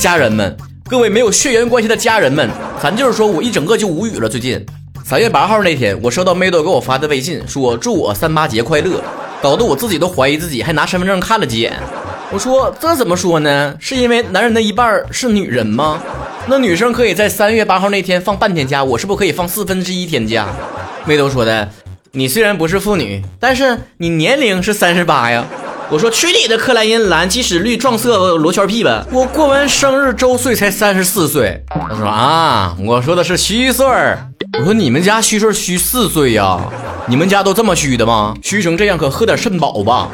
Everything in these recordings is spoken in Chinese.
家人们，各位没有血缘关系的家人们，咱就是说我一整个就无语了。最近三月八号那天，我收到妹豆给我发的微信，说祝我三八节快乐，搞得我自己都怀疑自己，还拿身份证看了几眼。我说这怎么说呢？是因为男人的一半是女人吗？那女生可以在三月八号那天放半天假，我是不是可以放四分之一天假？妹豆说的，你虽然不是妇女，但是你年龄是三十八呀。我说去你的克莱因蓝即使绿撞色罗圈屁吧！我过完生日周岁才三十四岁。他说啊，我说的是虚岁儿。我说你们家虚岁虚四岁呀？你们家都这么虚的吗？虚成这样可喝点肾宝吧。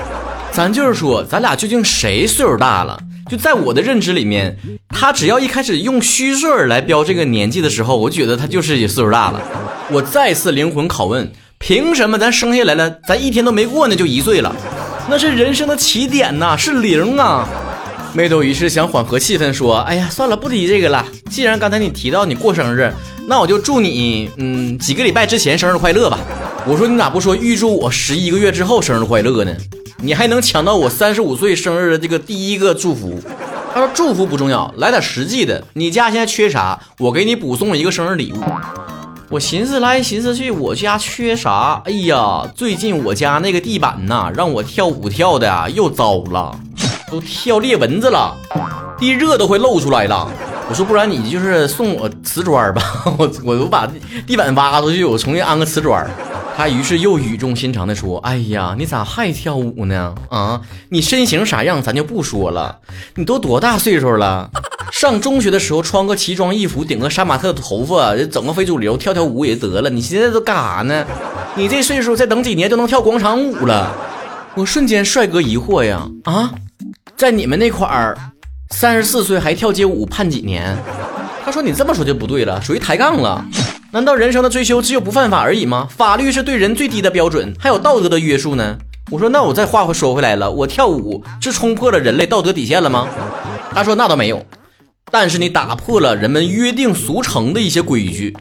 咱就是说，咱俩究竟谁岁数大了？就在我的认知里面，他只要一开始用虚岁来标这个年纪的时候，我觉得他就是岁数大了。我再次灵魂拷问：凭什么咱生下来了，咱一天都没过呢就一岁了？那是人生的起点呐，是零啊！妹豆于是想缓和气氛，说：“哎呀，算了，不提这个了。既然刚才你提到你过生日，那我就祝你，嗯，几个礼拜之前生日快乐吧。”我说：“你咋不说预祝我十一个月之后生日快乐呢？你还能抢到我三十五岁生日的这个第一个祝福？”他说：“祝福不重要，来点实际的。你家现在缺啥？我给你补送一个生日礼物。”我寻思来寻思去，我家缺啥？哎呀，最近我家那个地板呐，让我跳舞跳的又糟了，都跳裂纹子了，地热都快露出来了。我说，不然你就是送我瓷砖吧，我我都把地板挖出去，我重新安个瓷砖。他于是又语重心长地说：“哎呀，你咋还跳舞呢？啊，你身形啥样咱就不说了，你都多大岁数了？上中学的时候穿个奇装异服，顶个杀马特的头发，整个非主流，跳跳舞也得了。你现在都干啥呢？你这岁数再等几年就能跳广场舞了。”我瞬间帅哥疑惑呀，啊，在你们那块儿，三十四岁还跳街舞判几年？他说：“你这么说就不对了，属于抬杠了。”难道人生的追求只有不犯法而已吗？法律是对人最低的标准，还有道德的约束呢。我说，那我再话说回来了，我跳舞是冲破了人类道德底线了吗？他说那倒没有，但是你打破了人们约定俗成的一些规矩。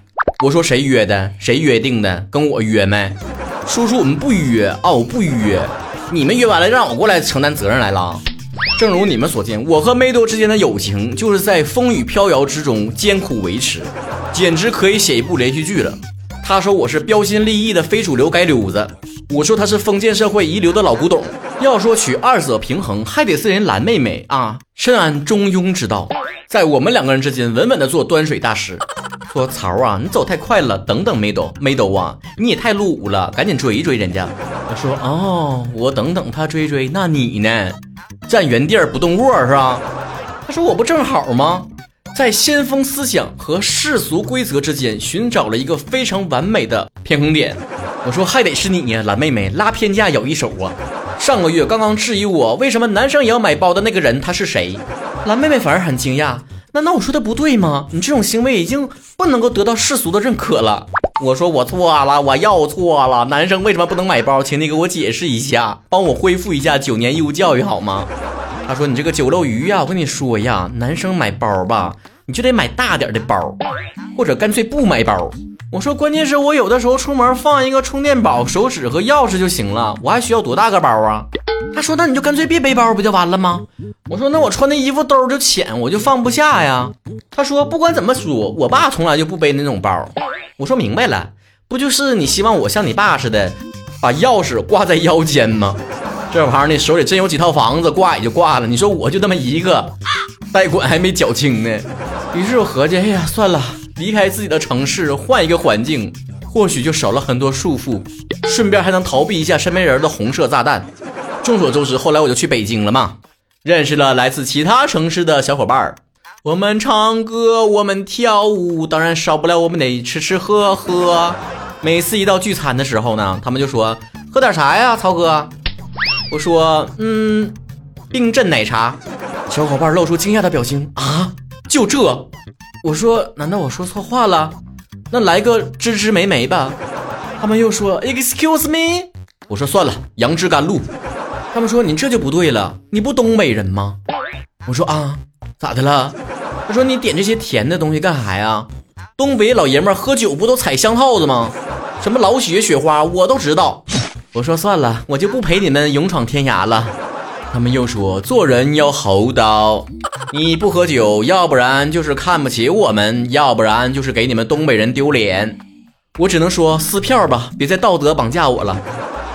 我说谁约的？谁约定的？跟我约没？叔叔，我们不约哦，不约。你们约完了让我过来承担责任来了。正如你们所见，我和梅多之间的友情就是在风雨飘摇之中艰苦维持，简直可以写一部连续剧了。他说我是标新立异的非主流街溜子，我说他是封建社会遗留的老古董。要说取二者平衡，还得是人蓝妹妹啊，深谙中庸之道，在我们两个人之间稳稳的做端水大师。说曹啊，你走太快了，等等梅斗，梅斗啊，你也太露骨了，赶紧追一追人家。我说哦，我等等他追追，那你呢？站原地儿不动窝是吧？他说我不正好吗？在先锋思想和世俗规则之间寻找了一个非常完美的平衡点。我说还得是你呀，蓝妹妹拉偏架有一手啊！上个月刚刚质疑我为什么男生也要买包的那个人他是谁？蓝妹妹反而很惊讶。难道我说的不对吗？你这种行为已经不能够得到世俗的认可了。我说我错了，我要错了。男生为什么不能买包？请你给我解释一下，帮我恢复一下九年义务教育好吗？他说你这个酒漏鱼呀，我跟你说呀，男生买包吧，你就得买大点的包，或者干脆不买包。我说关键是我有的时候出门放一个充电宝、手指和钥匙就行了，我还需要多大个包啊？他说那你就干脆别背包不就完了吗？我说那我穿的衣服兜就浅，我就放不下呀。他说不管怎么说，我爸从来就不背那种包。我说明白了，不就是你希望我像你爸似的，把钥匙挂在腰间吗？这玩意儿呢，手里真有几套房子，挂也就挂了。你说我就那么一个，贷款还没缴清呢。于是我合计，哎呀，算了，离开自己的城市，换一个环境，或许就少了很多束缚，顺便还能逃避一下身边人的红色炸弹。众所周知，后来我就去北京了嘛。认识了来自其他城市的小伙伴儿，我们唱歌，我们跳舞，当然少不了我们得吃吃喝喝。每次一到聚餐的时候呢，他们就说喝点啥呀，曹哥？我说嗯，冰镇奶茶。小伙伴露出惊讶的表情啊，就这？我说难道我说错话了？那来个芝芝莓莓吧。他们又说 Excuse me。我说算了，杨枝甘露。他们说你这就不对了，你不东北人吗？我说啊，咋的了？他说你点这些甜的东西干啥呀？东北老爷们喝酒不都踩香套子吗？什么老雪、雪花，我都知道。我说算了，我就不陪你们勇闯天涯了。他们又说做人要厚道，你不喝酒，要不然就是看不起我们，要不然就是给你们东北人丢脸。我只能说撕票吧，别再道德绑架我了。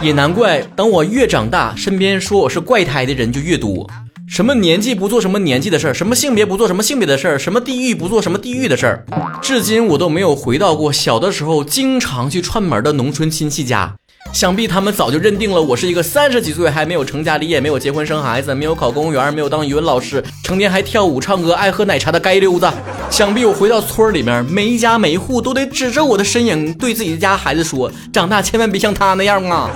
也难怪，等我越长大，身边说我是怪胎的人就越多。什么年纪不做什么年纪的事儿，什么性别不做什么性别的事儿，什么地域不做什么地域的事儿。至今我都没有回到过小的时候经常去串门的农村亲戚家。想必他们早就认定了我是一个三十几岁还没有成家立业、没有结婚生孩子、没有考公务员、没有当语文老师、成天还跳舞唱歌、爱喝奶茶的街溜子。想必我回到村里面，每一家每一户都得指着我的身影，对自己的家孩子说：“长大千万别像他那样啊！”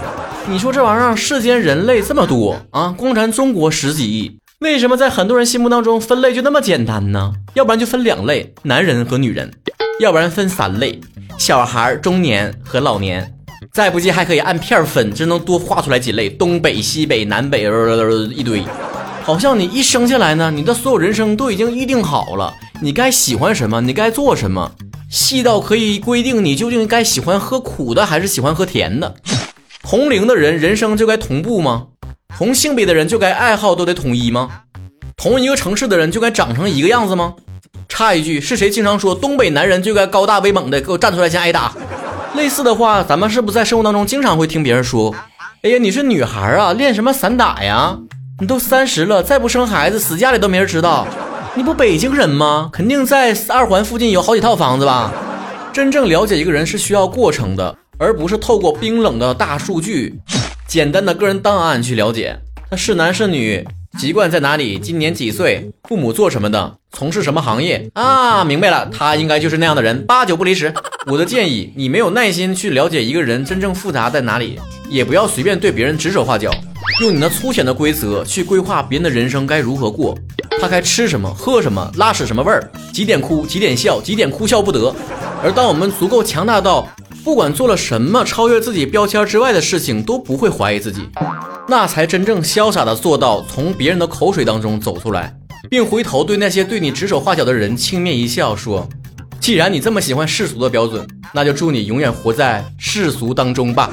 你说这玩意儿，世间人类这么多啊，光咱中国十几亿，为什么在很多人心目当中分类就那么简单呢？要不然就分两类，男人和女人；要不然分三类，小孩、中年和老年。再不济还可以按片分，这能多画出来几类，东北、西北、南北，呃一堆。好像你一生下来呢，你的所有人生都已经预定好了，你该喜欢什么，你该做什么，细到可以规定你究竟该喜欢喝苦的还是喜欢喝甜的。同龄的人人生就该同步吗？同性别的人就该爱好都得统一吗？同一个城市的人就该长成一个样子吗？插一句，是谁经常说东北男人就该高大威猛的，给我站出来先挨打？类似的话，咱们是不是在生活当中经常会听别人说？哎呀，你是女孩啊，练什么散打呀？你都三十了，再不生孩子，死家里都没人知道。你不北京人吗？肯定在二环附近有好几套房子吧？真正了解一个人是需要过程的，而不是透过冰冷的大数据、简单的个人档案去了解。他是男是女？籍贯在哪里？今年几岁？父母做什么的？从事什么行业？啊，明白了，他应该就是那样的人，八九不离十。我的建议，你没有耐心去了解一个人真正复杂在哪里，也不要随便对别人指手画脚，用你那粗浅的规则去规划别人的人生该如何过，他该吃什么，喝什么，拉屎什么味儿，几点哭，几点笑，几点哭笑不得。而当我们足够强大到，不管做了什么超越自己标签之外的事情，都不会怀疑自己。那才真正潇洒的做到从别人的口水当中走出来，并回头对那些对你指手画脚的人轻蔑一笑，说：“既然你这么喜欢世俗的标准，那就祝你永远活在世俗当中吧。”